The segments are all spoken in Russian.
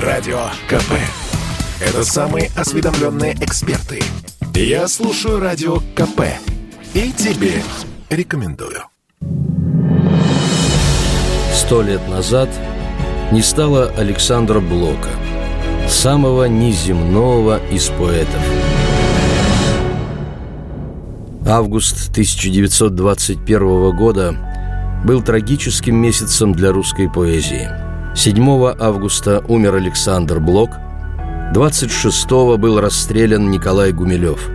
Радио КП. Это самые осведомленные эксперты. Я слушаю Радио КП. И тебе рекомендую. Сто лет назад не стало Александра Блока, самого неземного из поэтов. Август 1921 года был трагическим месяцем для русской поэзии. 7 августа умер Александр Блок, 26 был расстрелян Николай Гумилев.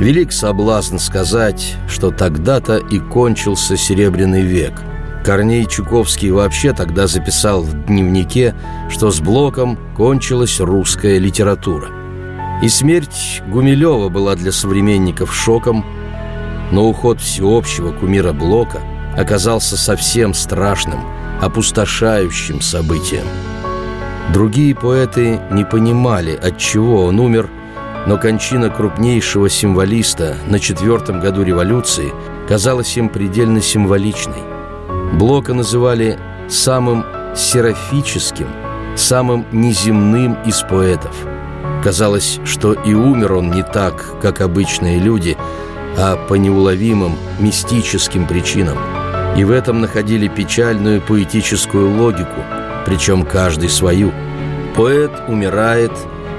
Велик соблазн сказать, что тогда-то и кончился Серебряный век – Корней Чуковский вообще тогда записал в дневнике, что с Блоком кончилась русская литература. И смерть Гумилева была для современников шоком, но уход всеобщего кумира Блока оказался совсем страшным, опустошающим событием. Другие поэты не понимали, от чего он умер, но кончина крупнейшего символиста на четвертом году революции казалась им предельно символичной – Блока называли самым серафическим, самым неземным из поэтов. Казалось, что и умер он не так, как обычные люди, а по неуловимым мистическим причинам. И в этом находили печальную поэтическую логику, причем каждый свою. Поэт умирает,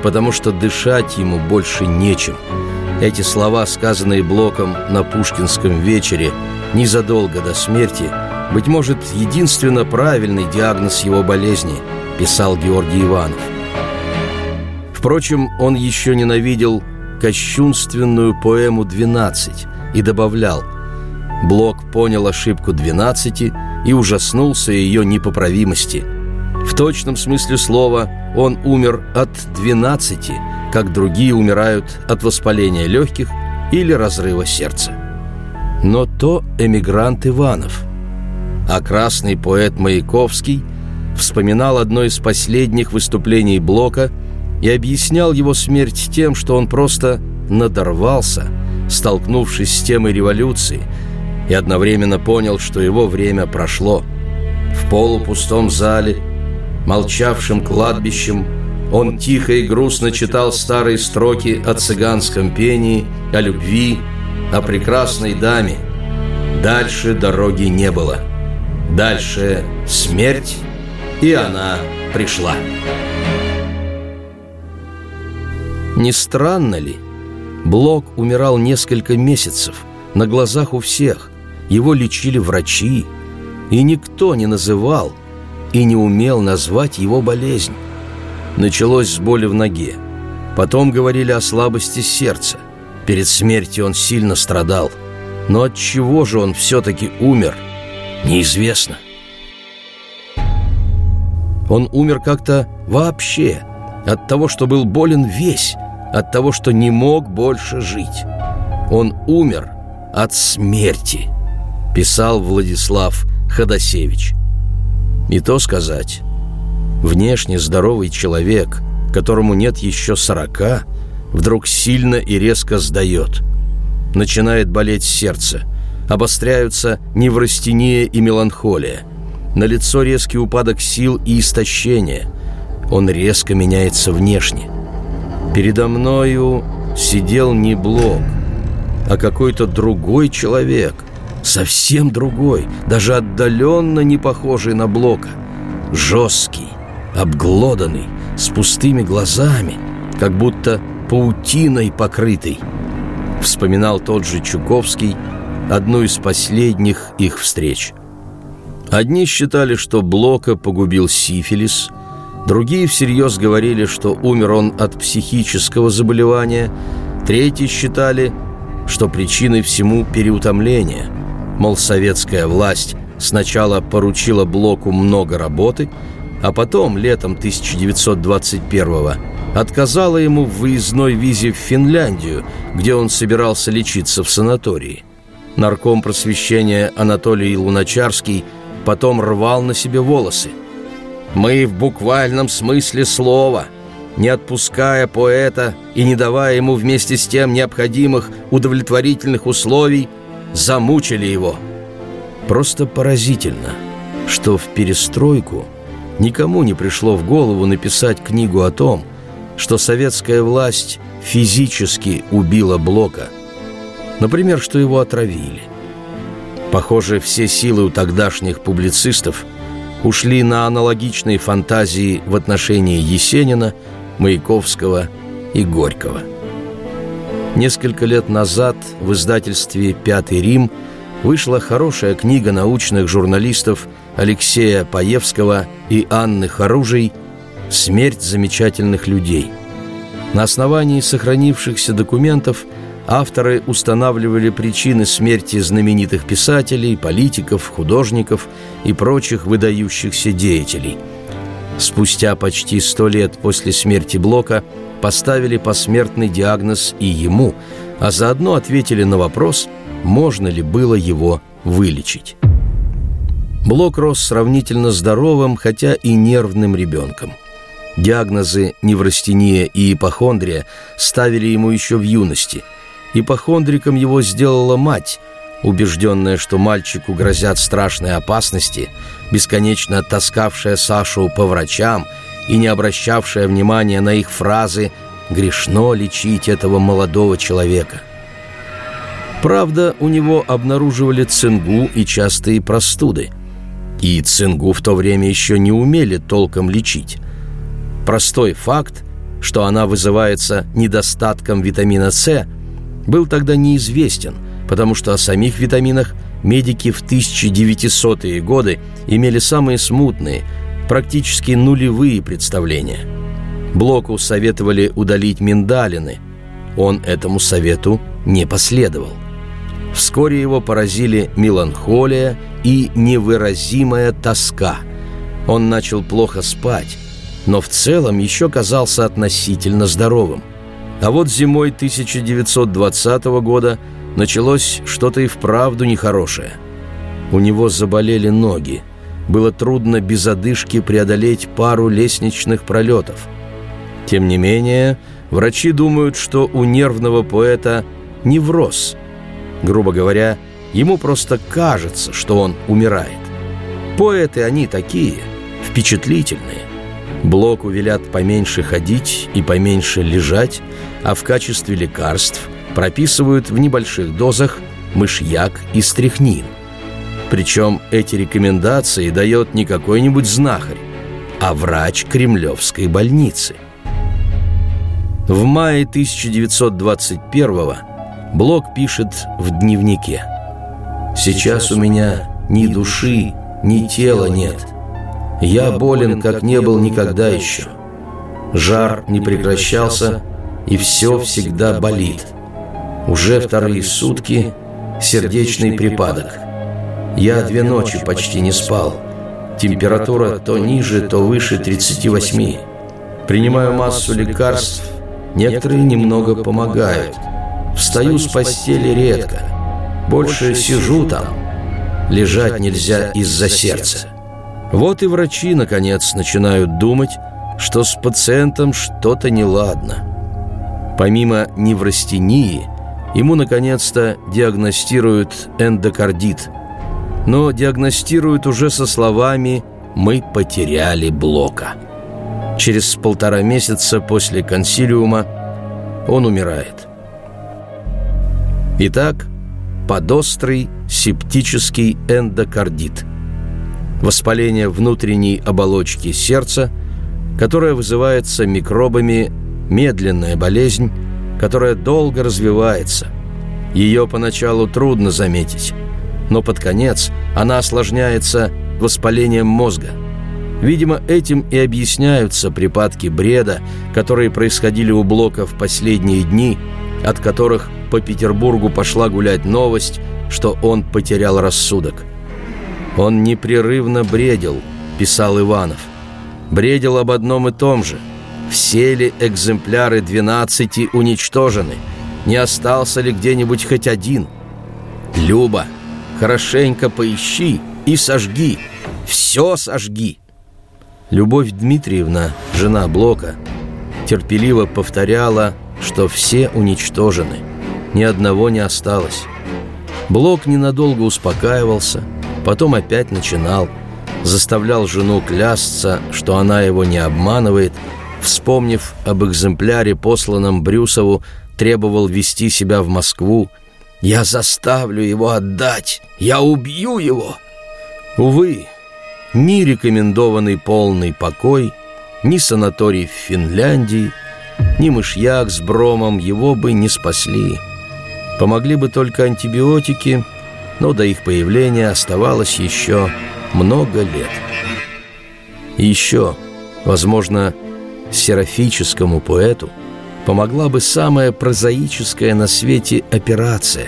потому что дышать ему больше нечем. Эти слова, сказанные Блоком на Пушкинском вечере, незадолго до смерти – быть может, единственно правильный диагноз его болезни, писал Георгий Иванов. Впрочем, он еще ненавидел кощунственную поэму «Двенадцать» и добавлял «Блок понял ошибку двенадцати и ужаснулся ее непоправимости. В точном смысле слова он умер от двенадцати, как другие умирают от воспаления легких или разрыва сердца. Но то эмигрант Иванов – а красный поэт Маяковский вспоминал одно из последних выступлений Блока и объяснял его смерть тем, что он просто надорвался, столкнувшись с темой революции, и одновременно понял, что его время прошло. В полупустом зале, молчавшем кладбищем, он тихо и грустно читал старые строки о цыганском пении, о любви, о прекрасной даме. Дальше дороги не было. Дальше смерть, и она пришла. Не странно ли? Блок умирал несколько месяцев, на глазах у всех. Его лечили врачи, и никто не называл и не умел назвать его болезнь. Началось с боли в ноге. Потом говорили о слабости сердца. Перед смертью он сильно страдал. Но от чего же он все-таки умер – неизвестно. Он умер как-то вообще, от того, что был болен весь, от того, что не мог больше жить. Он умер от смерти, писал Владислав Ходосевич. И то сказать, внешне здоровый человек, которому нет еще сорока, вдруг сильно и резко сдает. Начинает болеть сердце – обостряются неврастения и меланхолия. На лицо резкий упадок сил и истощение. Он резко меняется внешне. Передо мною сидел не Блок, а какой-то другой человек, совсем другой, даже отдаленно не похожий на Блока. Жесткий, обглоданный, с пустыми глазами, как будто паутиной покрытый. Вспоминал тот же Чуковский – одну из последних их встреч. Одни считали, что Блока погубил сифилис, другие всерьез говорили, что умер он от психического заболевания, третьи считали, что причиной всему переутомление. Мол, советская власть сначала поручила Блоку много работы, а потом, летом 1921-го, отказала ему в выездной визе в Финляндию, где он собирался лечиться в санатории нарком просвещения Анатолий Луначарский потом рвал на себе волосы. Мы в буквальном смысле слова, не отпуская поэта и не давая ему вместе с тем необходимых удовлетворительных условий, замучили его. Просто поразительно, что в перестройку Никому не пришло в голову написать книгу о том, что советская власть физически убила Блока. Например, что его отравили. Похоже, все силы у тогдашних публицистов ушли на аналогичные фантазии в отношении Есенина, Маяковского и Горького. Несколько лет назад в издательстве «Пятый Рим» вышла хорошая книга научных журналистов Алексея Паевского и Анны Харужей «Смерть замечательных людей». На основании сохранившихся документов авторы устанавливали причины смерти знаменитых писателей, политиков, художников и прочих выдающихся деятелей. Спустя почти сто лет после смерти Блока поставили посмертный диагноз и ему, а заодно ответили на вопрос, можно ли было его вылечить. Блок рос сравнительно здоровым, хотя и нервным ребенком – Диагнозы неврастения и ипохондрия ставили ему еще в юности. Ипохондриком его сделала мать, убежденная, что мальчику грозят страшные опасности, бесконечно таскавшая Сашу по врачам и не обращавшая внимания на их фразы «грешно лечить этого молодого человека». Правда, у него обнаруживали цингу и частые простуды. И цингу в то время еще не умели толком лечить. Простой факт, что она вызывается недостатком витамина С, был тогда неизвестен, потому что о самих витаминах медики в 1900-е годы имели самые смутные, практически нулевые представления. Блоку советовали удалить миндалины. Он этому совету не последовал. Вскоре его поразили меланхолия и невыразимая тоска. Он начал плохо спать, но в целом еще казался относительно здоровым. А вот зимой 1920 года началось что-то и вправду нехорошее. У него заболели ноги. Было трудно без одышки преодолеть пару лестничных пролетов. Тем не менее, врачи думают, что у нервного поэта невроз. Грубо говоря, ему просто кажется, что он умирает. Поэты они такие, впечатлительные. Блоку велят поменьше ходить и поменьше лежать, а в качестве лекарств прописывают в небольших дозах мышьяк и стряхнин. Причем эти рекомендации дает не какой-нибудь знахарь, а врач Кремлевской больницы. В мае 1921 Блок пишет в дневнике «Сейчас у меня ни души, ни тела нет». Я болен, как не был никогда еще. Жар не прекращался, и все всегда болит. Уже вторые сутки сердечный припадок. Я две ночи почти не спал. Температура то ниже, то выше 38. Принимаю массу лекарств, некоторые немного помогают. Встаю с постели редко. Больше сижу там. Лежать нельзя из-за сердца. Вот и врачи, наконец, начинают думать, что с пациентом что-то неладно. Помимо неврастении, ему, наконец-то, диагностируют эндокардит. Но диагностируют уже со словами «мы потеряли Блока». Через полтора месяца после консилиума он умирает. Итак, подострый септический эндокардит – воспаление внутренней оболочки сердца, которое вызывается микробами, медленная болезнь, которая долго развивается. Ее поначалу трудно заметить, но под конец она осложняется воспалением мозга. Видимо, этим и объясняются припадки бреда, которые происходили у Блока в последние дни, от которых по Петербургу пошла гулять новость, что он потерял рассудок – «Он непрерывно бредил», – писал Иванов. «Бредил об одном и том же. Все ли экземпляры двенадцати уничтожены? Не остался ли где-нибудь хоть один? Люба, хорошенько поищи и сожги. Все сожги!» Любовь Дмитриевна, жена Блока, терпеливо повторяла, что все уничтожены, ни одного не осталось. Блок ненадолго успокаивался – потом опять начинал. заставлял жену клясться, что она его не обманывает, вспомнив об экземпляре, посланном Брюсову, требовал вести себя в Москву. «Я заставлю его отдать! Я убью его!» Увы, ни рекомендованный полный покой, ни санаторий в Финляндии, ни мышьяк с бромом его бы не спасли. Помогли бы только антибиотики, но до их появления оставалось еще много лет. И еще, возможно, серафическому поэту помогла бы самая прозаическая на свете операция.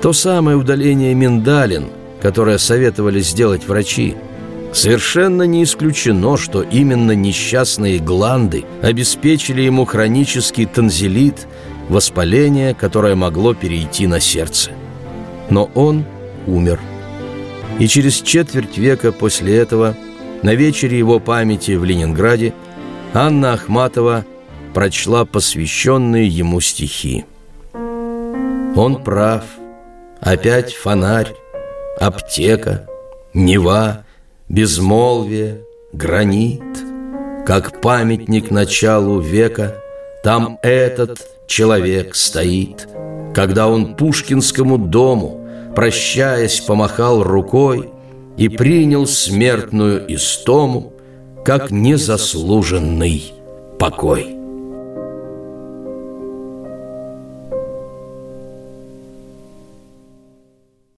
То самое удаление миндалин, которое советовали сделать врачи. Совершенно не исключено, что именно несчастные гланды обеспечили ему хронический танзелит, воспаление, которое могло перейти на сердце. Но он умер. И через четверть века после этого, на вечере его памяти в Ленинграде, Анна Ахматова прочла посвященные ему стихи. Он прав. Опять фонарь, аптека, Нева, безмолвие, гранит. Как памятник началу века, Там этот человек стоит. Когда он Пушкинскому дому, Прощаясь, помахал рукой И принял смертную истому, Как незаслуженный покой.